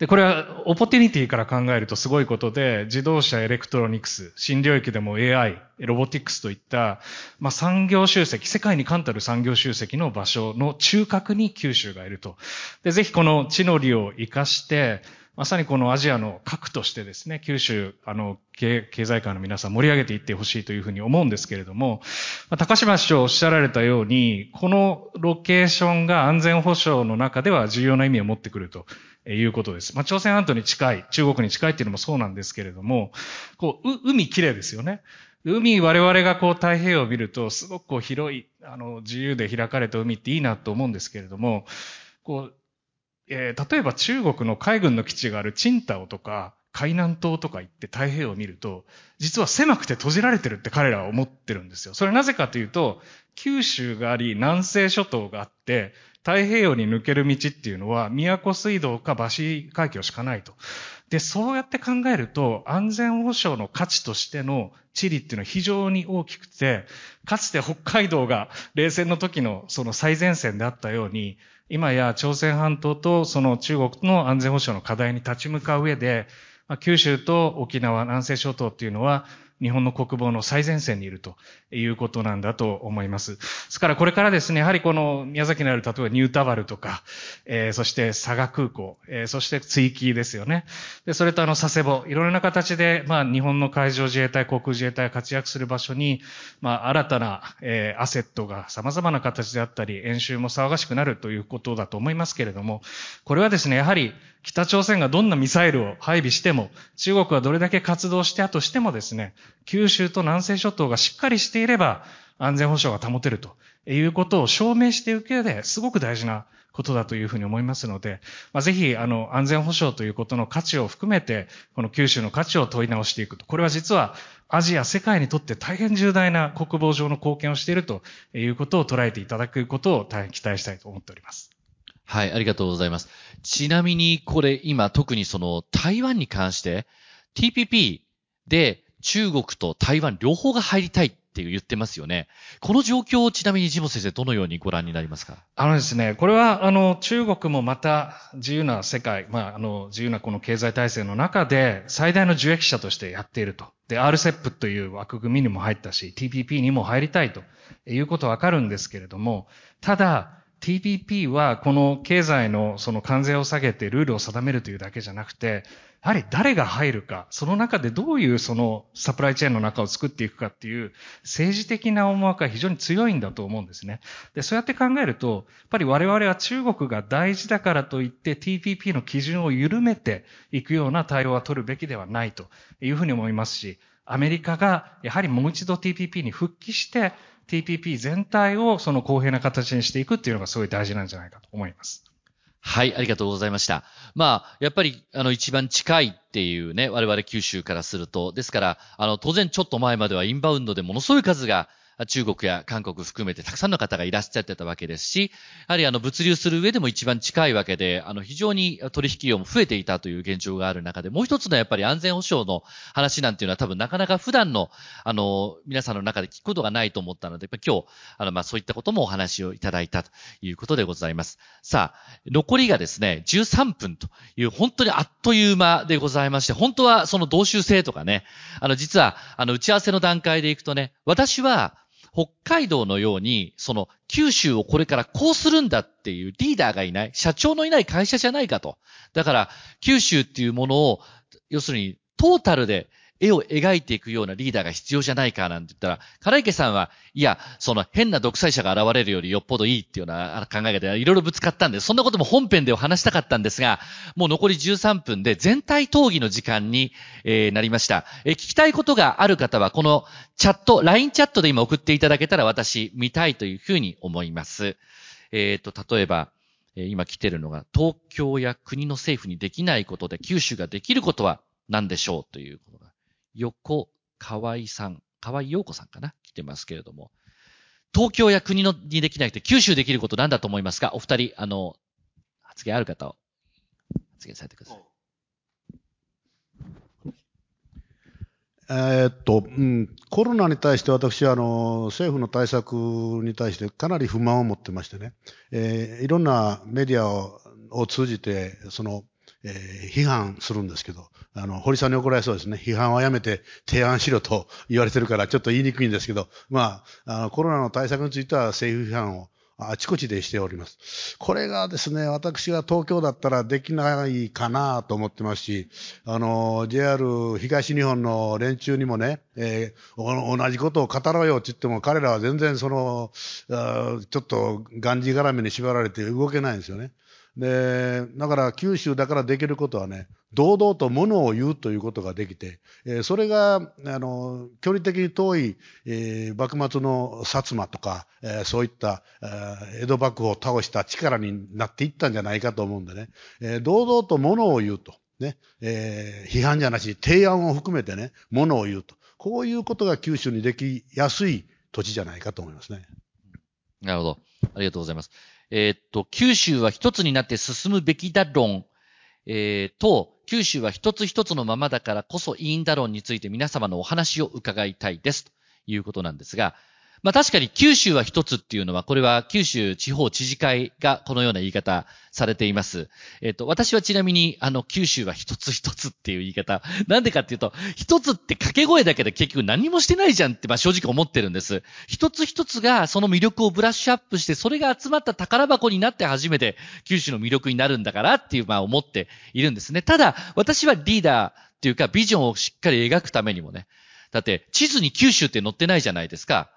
D: で、これは、 opportunity から考えるとすごいことで、自動車、エレクトロニクス、新領域でも AI、ロボティクスといった、まあ、産業集積、世界に冠たる産業集積の場所の中核に九州がいると。で、ぜひこの地の利を活かして、まさにこのアジアの核としてですね、九州、あの、経済界の皆さん盛り上げていってほしいというふうに思うんですけれども、まあ、高島市長おっしゃられたように、このロケーションが安全保障の中では重要な意味を持ってくると。いうことです。まあ、朝鮮半島に近い、中国に近いっていうのもそうなんですけれども、こう、海綺麗ですよね。海、我々がこう太平洋を見ると、すごくこう広い、あの、自由で開かれた海っていいなと思うんですけれども、こう、えー、例えば中国の海軍の基地があるチンタオとか、海南島とか行って太平洋を見ると、実は狭くて閉じられてるって彼らは思ってるんですよ。それなぜかというと、九州があり、南西諸島があって、太平洋に抜ける道っていうのは、宮古水道か橋海峡しかないと。で、そうやって考えると、安全保障の価値としての地理っていうのは非常に大きくて、かつて北海道が冷戦の時のその最前線であったように、今や朝鮮半島とその中国の安全保障の課題に立ち向かう上で、九州と沖縄、南西諸島っていうのは、日本の国防の最前線にいるということなんだと思います。ですからこれからですね、やはりこの宮崎にある例えばニュータバルとか、えー、そして佐賀空港、えー、そして追域ですよね。で、それとあの佐世保、いろいろな形で、まあ日本の海上自衛隊、航空自衛隊が活躍する場所に、まあ新たな、えー、アセットが様々な形であったり、演習も騒がしくなるということだと思いますけれども、これはですね、やはり北朝鮮がどんなミサイルを配備しても、中国はどれだけ活動してとしてもですね、九州と南西諸島がしっかりしていれば、安全保障が保てるということを証明していく上ですごく大事なことだというふうに思いますので、まあ、ぜひ、あの、安全保障ということの価値を含めて、この九州の価値を問い直していくと。これは実は、アジア、世界にとって大変重大な国防上の貢献をしているということを捉えていただくことを大変期待したいと思っております。
B: はい、ありがとうございます。ちなみに、これ今特にその台湾に関して TPP で中国と台湾両方が入りたいって言ってますよね。この状況をちなみにジモ先生どのようにご覧になりますか？
D: あのですね、これはあの中国もまた自由な世界、まああの自由なこの経済体制の中で最大の受益者としてやっていると。で、RCEP という枠組みにも入ったし、TPP にも入りたいということはわかるんですけれども、ただ、TPP はこの経済のその関税を下げてルールを定めるというだけじゃなくて、やはり誰が入るか、その中でどういうそのサプライチェーンの中を作っていくかっていう政治的な思惑が非常に強いんだと思うんですね。で、そうやって考えると、やっぱり我々は中国が大事だからといって TPP の基準を緩めていくような対応は取るべきではないというふうに思いますし、アメリカがやはりもう一度 TPP に復帰して TPP 全体をその公平な形にしていくっていうのがすごい大事なんじゃないかと思います。
B: はい、ありがとうございました。まあ、やっぱり、あの、一番近いっていうね、我々九州からすると、ですから、あの、当然ちょっと前まではインバウンドでものすごい数が中国や韓国含めてたくさんの方がいらっしゃってたわけですし、やはりあの物流する上でも一番近いわけで、あの非常に取引量も増えていたという現状がある中で、もう一つのやっぱり安全保障の話なんていうのは多分なかなか普段のあの皆さんの中で聞くことがないと思ったので、今日あのまあそういったこともお話をいただいたということでございます。さあ、残りがですね、13分という本当にあっという間でございまして、本当はその同州制とかね、あの実はあの打ち合わせの段階でいくとね、私は北海道のように、その九州をこれからこうするんだっていうリーダーがいない、社長のいない会社じゃないかと。だから、九州っていうものを、要するにトータルで絵を描いていくようなリーダーが必要じゃないかなんて言ったら、唐池さんは、いや、その変な独裁者が現れるよりよっぽどいいっていうような考え方でいろいろぶつかったんで、そんなことも本編でお話したかったんですが、もう残り13分で全体討議の時間に、えー、なりました、えー、聞きたいことがある方は、このチャット、LINE チャットで今送っていただけたら私見たいというふうに思います。えっ、ー、と、例えば、今来てるのが、東京や国の政府にできないことで九州ができることは何でしょうということが横河合さん、河合陽子さんかな？来てますけれども。東京や国のにできなくて九州できることなんだと思いますか？お二人、あの、発言ある方を発言されてください。
C: えっと、うん、コロナに対して私はあの政府の対策に対してかなり不満を持ってましてね、えー、いろんなメディアを通じて、そのえー、批判するんですけど、あの、堀さんに怒られそうですね。批判はやめて提案しろと言われてるから、ちょっと言いにくいんですけど、まあ、あのコロナの対策については政府批判をあちこちでしております。これがですね、私が東京だったらできないかなと思ってますし、あの、JR 東日本の連中にもね、えー、同じことを語ろうよって言っても彼らは全然その、ちょっとがんじがらめに縛られて動けないんですよね。で、だから九州だからできることはね、堂々とものを言うということができて、えー、それが、あの、距離的に遠い、えー、幕末の薩摩とか、えー、そういった、え、江戸幕府を倒した力になっていったんじゃないかと思うんでね、え、堂々とものを言うと。ね、え、批判じゃなし、提案を含めてね、ものを言うと。こういうことが九州にできやすい土地じゃないかと思いますね。
B: なるほど。ありがとうございます。えー、っと、九州は一つになって進むべきだ論、えー、と、九州は一つ一つのままだからこそいいんだ論について皆様のお話を伺いたいです。ということなんですが、まあ確かに九州は一つっていうのは、これは九州地方知事会がこのような言い方されています。えっ、と、私はちなみに、あの、九州は一つ一つっていう言い方。なんでかっていうと、一つって掛け声だけで結局何もしてないじゃんって、まあ正直思ってるんです。一つ一つがその魅力をブラッシュアップして、それが集まった宝箱になって初めて九州の魅力になるんだからっていう、まあ思っているんですね。ただ、私はリーダーっていうかビジョンをしっかり描くためにもね。だって、地図に九州って載ってないじゃないですか。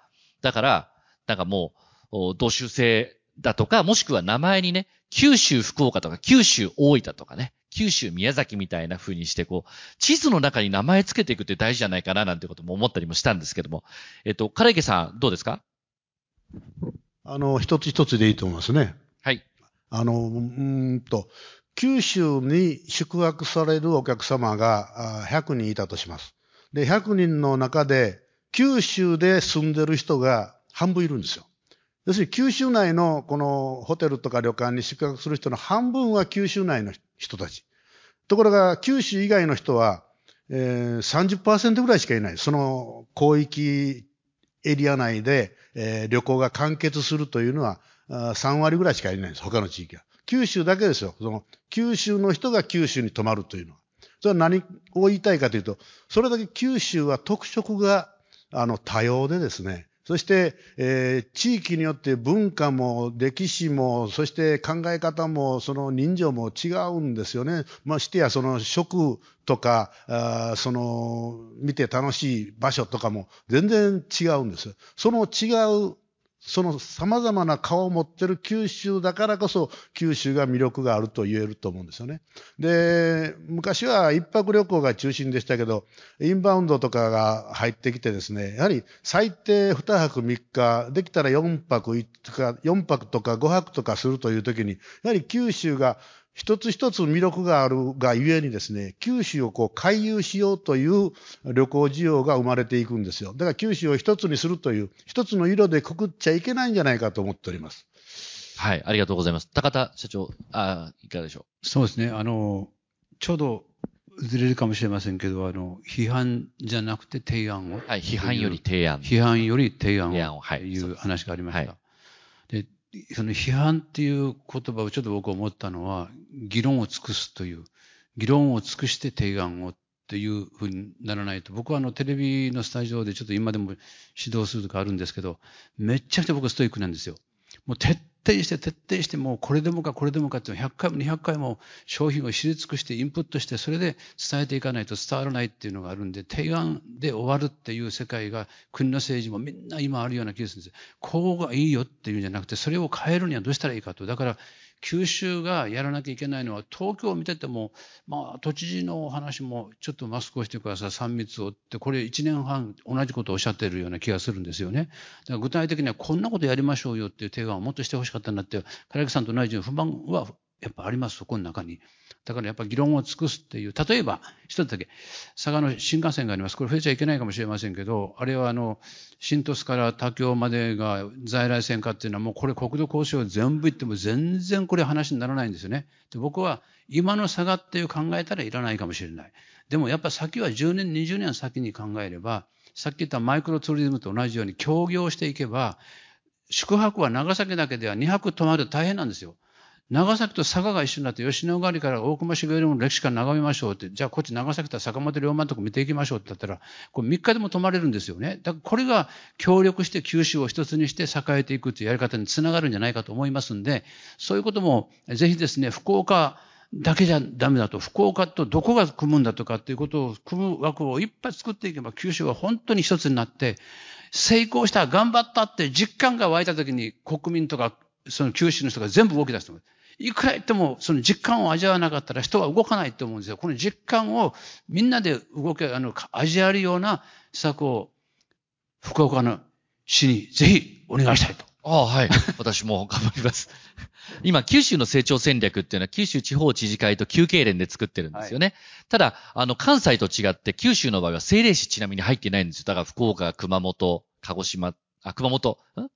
B: だから、なんかもう、同州制だとか、もしくは名前にね、九州福岡とか九州大分とかね、九州宮崎みたいな風にして、こう、地図の中に名前つけていくって大事じゃないかななんてことも思ったりもしたんですけども。えっと、唐池さん、どうですか？
C: あの、一つ一つでいいと思いますね。
B: はい。
C: あの、うんと、九州に宿泊されるお客様が100人いたとします。で、100人の中で九州で住んでる人が半分いるんですよ。要するに九州内のこのホテルとか旅館に宿泊する人の半分は九州内の人たち。ところが九州以外の人は、えー、30%ぐらいしかいない。その広域エリア内で、えー、旅行が完結するというのは、3割ぐらいしかいないんです、他の地域は。九州だけですよ。その、九州の人が九州に泊まるというのは。それは何を言いたいかというと、それだけ九州は特色が、あの、多様でですね、そして、えー、地域によって文化も歴史も、そして考え方も、その人情も違うんですよね。ましてや、その食とか、あその、見て楽しい場所とかも全然違うんです。その違うその様々な顔を持ってる九州だからこそ、九州が魅力があると言えると思うんですよね。で、昔は一泊旅行が中心でしたけど、インバウンドとかが入ってきてですね、やはり最低2泊3日、できたら4泊5日、4泊とか5泊とかするという時に、やはり九州が一つ一つ魅力があるがゆえにですね、九州をこう回遊しようという旅行需要が生まれていくんですよ。だから九州を一つにするという、一つの色でくくっちゃいけないんじゃないかと思っております。
B: はい、ありがとうございます。高田社長、あいかがでしょ
A: う？そうですね。あの、ちょうどずれるかもしれませんけど、あの、批判じゃなくて提案を。
B: はい、批判より提案。
A: 批判より提案を。という話がありました。はいでその批判っていう言葉をちょっと僕思ったのは、議論を尽くすという、議論を尽くして提案をというふうにならないと、僕はあのテレビのスタジオでちょっと今でも指導するとかあるんですけど、めっちゃくちゃ僕ストイックなんですよ。もう徹底して徹底してもうこれでもかこれでもかって100回も200回も商品を知り尽くしてインプットしてそれで伝えていかないと伝わらないっていうのがあるんで提案で終わるっていう世界が国の政治もみんな今あるような気がするんです。こうがいいよっていうんじゃなくてそれを変えるにはどうしたらいいかと。だから九州がやらなきゃいけないのは、東京を見てても、まあ、都知事のお話もちょっとマスクをしてください、3密をって、これ1年半同じことをおっしゃってるような気がするんですよね。だから具体的にはこんなことやりましょうよっていう提案をもっとしてほしかったんだって、唐木さんと同じように不満はやっぱあります、そこの中に。だからやっぱ議論を尽くすっていう、例えば、一つだけ、佐賀の新幹線があります。これ増えちゃいけないかもしれませんけど、あれはあの、新鳥栖から他京までが在来線かっていうのはもうこれ国土交渉全部言っても全然これ話にならないんですよね。で僕は今の佐賀っていう考えたらいらないかもしれない。でもやっぱ先は10年、20年先に考えれば、さっき言ったマイクロツーリズムと同じように協業していけば、宿泊は長崎だけでは2泊泊まると大変なんですよ。長崎と佐賀が一緒になって吉野ヶ里から大隈重頼の歴史から眺めましょうって、じゃあこっち長崎と坂本龍馬のとこ見ていきましょうって言ったら、これ3日でも泊まれるんですよね。だからこれが協力して九州を一つにして栄えていくっていうやり方につながるんじゃないかと思いますんで、そういうこともぜひですね、福岡だけじゃダメだと、福岡とどこが組むんだとかっていうことを組む枠をいっぱい作っていけば九州は本当に一つになって、成功した、頑張ったって実感が湧いたときに国民とかその九州の人が全部動き出すと思う。いくら言っても、その実感を味わわなかったら人は動かないと思うんですよ。この実感をみんなで動け、あの、味わえるような施策を、福岡の市にぜひお願いしたいと。
B: ああ、はい。私も頑張ります。今、九州の成長戦略っていうのは、九州地方知事会と休憩連で作ってるんですよね。はい、ただ、あの、関西と違って、九州の場合は政令市ちなみに入ってないんですよ。だから、福岡、熊本、鹿児島、あ、熊本、ん？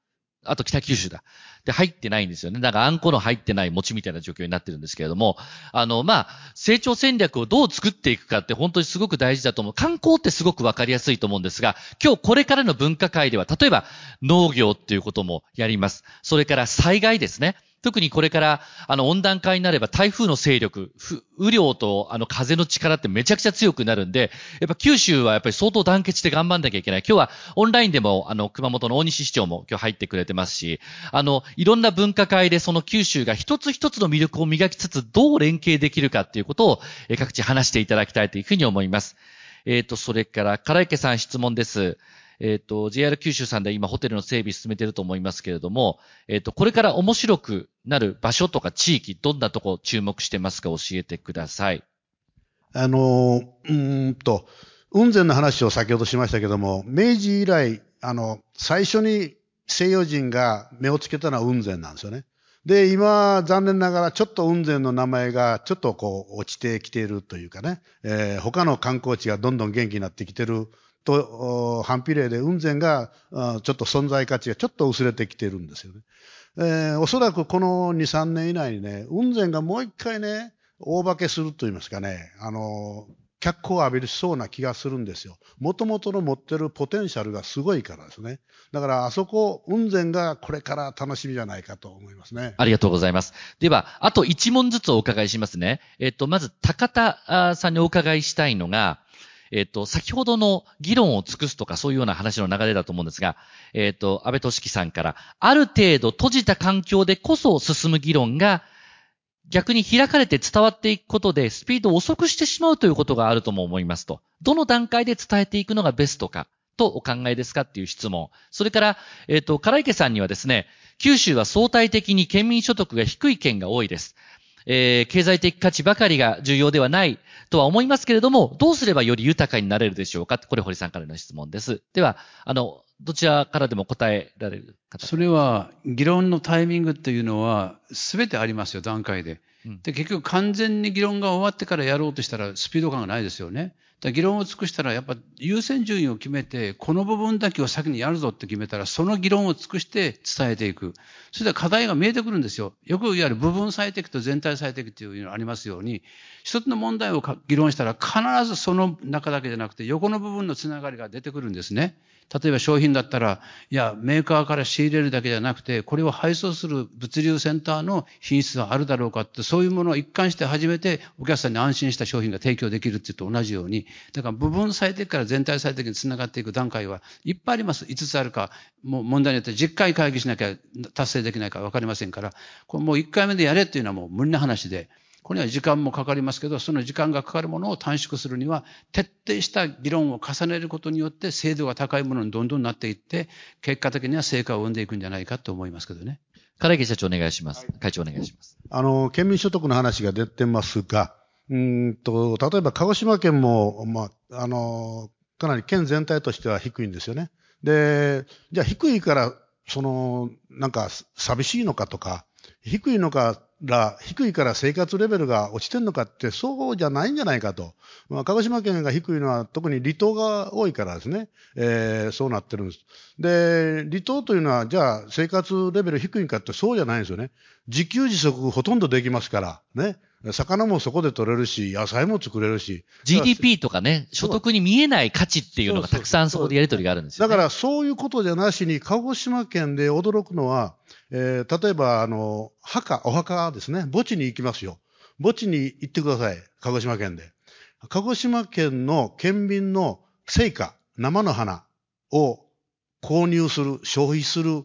B: あと北九州だ。で、入ってないんですよね。だからあんこの入ってない餅みたいな状況になってるんですけれども、あの、まあ、成長戦略をどう作っていくかって本当にすごく大事だと思う。観光ってすごくわかりやすいと思うんですが、今日これからの分科会では、例えば農業っていうこともやります。それから災害ですね。特にこれから、あの、温暖化になれば台風の勢力、雨量とあの風の力ってめちゃくちゃ強くなるんで、やっぱ九州はやっぱり相当団結して頑張んなきゃいけない。今日はオンラインでも、あの、熊本の大西市長も今日入ってくれてますし、あの、いろんな文化会でその九州が一つ一つの魅力を磨きつつ、どう連携できるかっていうことを、え各地話していただきたいというふうに思います。えっ、ー、と、それから、唐池さん質問です。えっ、ー、と、JR 九州さんで今ホテルの整備進めてると思いますけれども、えっ、ー、と、これから面白くなる場所とか地域、どんなとこ注目してますか教えてください。
C: あの、うんと、雲仙の話を先ほどしましたけども、明治以来、あの、最初に西洋人が目をつけたのは雲仙なんですよね。で、今、残念ながら、ちょっと雲仙の名前が、ちょっとこう、落ちてきているというかね、えー、他の観光地がどんどん元気になってきてると反比例で雲仙がちょっと存在価値がちょっと薄れてきてるんですよね。えー、おそらくこの2、3年以内にね、雲仙がもう一回ね、大化けすると言いますかね、あの、脚光を浴びるしそうな気がするんですよ。もともとの持ってるポテンシャルがすごいからですね。だからあそこ、雲仙がこれから楽しみじゃないかと思いますね。
B: ありがとうございます。では、あと一問ずつお伺いしますね。えっと、まず、高田さんにお伺いしたいのが、えっと、先ほどの議論を尽くすとかそういうような話の流れだと思うんですが、えっと、安倍俊樹さんから、ある程度閉じた環境でこそ進む議論が、逆に開かれて伝わっていくことでスピードを遅くしてしまうということがあるとも思いますと。どの段階で伝えていくのがベストかとお考えですかっていう質問。それから、えっ、と、唐池さんにはですね、九州は相対的に県民所得が低い県が多いです。えー、経済的価値ばかりが重要ではないとは思いますけれども、どうすればより豊かになれるでしょうか？これ堀さんからの質問です。では、あの、どちらからでも答えられる方？
A: それは、議論のタイミングっていうのは、すべてありますよ、段階で。で、結局完全に議論が終わってからやろうとしたらスピード感がないですよね。だ議論を尽くしたら、やっぱ優先順位を決めて、この部分だけを先にやるぞって決めたら、その議論を尽くして伝えていく。それで課題が見えてくるんですよ。よくいわゆる部分最適と全体最適というのがありますように、一つの問題を議論したら必ずその中だけじゃなくて、横の部分のつながりが出てくるんですね。例えば商品だったら、いや、メーカーから仕入れるだけじゃなくて、これを配送する物流センターの品質はあるだろうかって、そういうものを一貫して初めてお客さんに安心した商品が提供できるっていうと同じように、だから部分最適から全体最適につながっていく段階はいっぱいあります。5つあるか、もう問題によって10回会議しなきゃ達成できないか分かりませんから、これもう1回目でやれっていうのはもう無理な話で、これには時間もかかりますけど、その時間がかかるものを短縮するには、徹底した議論を重ねることによって、精度が高いものにどんどんなっていって、結果的には成果を生んでいくんじゃないかと思いますけどね。
B: 唐池社長お願いします。会長お願いします。
C: あの、県民所得の話が出てますが、うんと、例えば鹿児島県も、まあ、あの、かなり県全体としては低いんですよね。で、じゃあ低いから、その、なんか寂しいのかとか、低いのから低いから生活レベルが落ちてるのかってそうじゃないんじゃないかと。まあ、鹿児島県が低いのは特に離島が多いからですね、えー、そうなってるんです。で、離島というのはじゃあ生活レベル低いかってそうじゃないんですよね。自給自足ほとんどできますから、ね。魚もそこで取れるし、野菜も作れるし。
B: GDP とかね、所得に見えない価値っていうのがたくさんそこでやり取りがあるんですよ、
C: ね、だからそういうことじゃなしに、鹿児島県で驚くのは、えー、例えば、あの、墓、お墓ですね、墓地に行きますよ。墓地に行ってください。鹿児島県で。鹿児島県の県民の成果、生の花を購入する、消費する、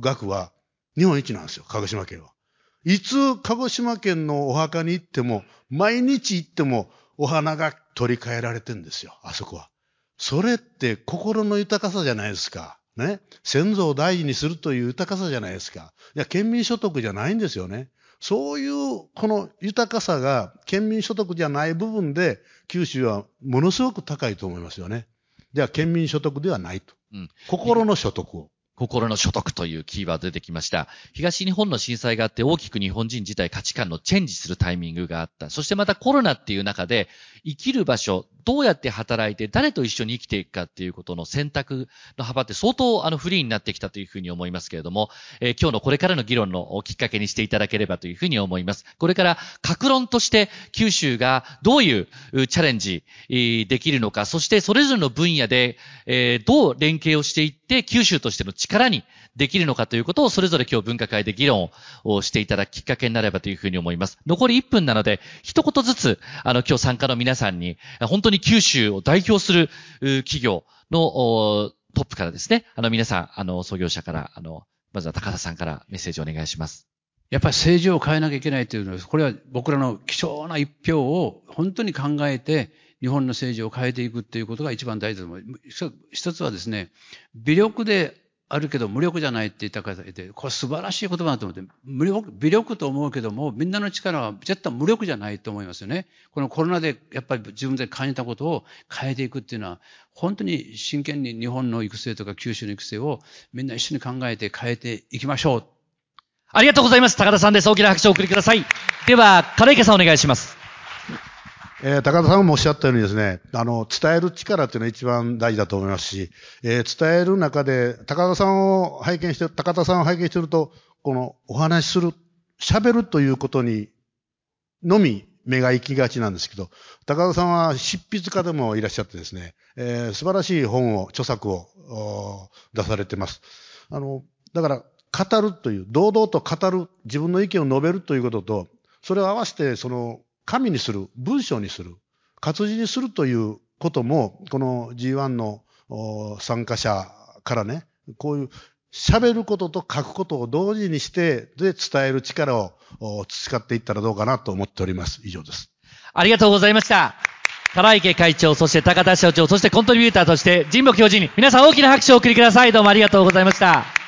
C: 額は日本一なんですよ、鹿児島県は。いつ鹿児島県のお墓に行っても、毎日行ってもお花が取り替えられてんですよ、あそこは。それって心の豊かさじゃないですか。ね。先祖を大事にするという豊かさじゃないですか。いや、県民所得じゃないんですよね。そういう、この豊かさが県民所得じゃない部分で、九州はものすごく高いと思いますよね。じゃあ、県民所得ではないと。うん、心の所得を。
B: 心の所得というキーワード出てきました。東日本の震災があって大きく日本人自体価値観のチェンジするタイミングがあった。そしてまたコロナっていう中で生きる場所、どうやって働いて誰と一緒に生きていくかっていうことの選択の幅って相当あのフリーになってきたというふうに思いますけれども、えー、今日のこれからの議論のきっかけにしていただければというふうに思います。これから格論として九州がどういうチャレンジできるのか、そしてそれぞれの分野で、え、どう連携をしていって九州としての力にできるのかということをそれぞれ今日分科会で議論をしていただくきっかけになればというふうに思います。残り1分なので、一言ずつ、あの、今日参加の皆さんに、本当に九州を代表する企業のトップからですね、あの皆さん、あの、創業者から、あの、まずは高田さんからメッセージをお願いします。
A: やっぱり政治を変えなきゃいけないというのは、これは僕らの貴重な一票を本当に考えて、日本の政治を変えていくっていうことが一番大事だと思う。一つはですね、微力であるけど無力じゃないって言った方がいて、これ素晴らしい言葉だと思って、無力、微力と思うけども、みんなの力は絶対無力じゃないと思いますよね。このコロナでやっぱり自分で感じたことを変えていくっていうのは、本当に真剣に日本の育成とか九州の育成をみんな一緒に考えて変えていきましょう。
B: ありがとうございます。高田さんです。大きな拍手をお送りください。では、金池さんお願いします。
C: えー、高田さんもおっしゃったようにですね、あの、伝える力っていうのは一番大事だと思いますし、えー、伝える中で、高田さんを拝見して、高田さんを拝見してると、このお話しする、喋るということにのみ目が行きがちなんですけど、高田さんは執筆家でもいらっしゃってですね、えー、素晴らしい本を、著作を出されてます。あの、だから、語るという、堂々と語る、自分の意見を述べるということと、それを合わせて、その、紙にする、文章にする、活字にするということも、この G1 の参加者からね、こういう喋ることと書くことを同時にして、で、伝える力を培っていったらどうかなと思っております。以上です。
B: ありがとうございました。唐池会長、そして高田社長、そしてコントリビューターとして、神保教授に皆さん大きな拍手をお送りください。どうもありがとうございました。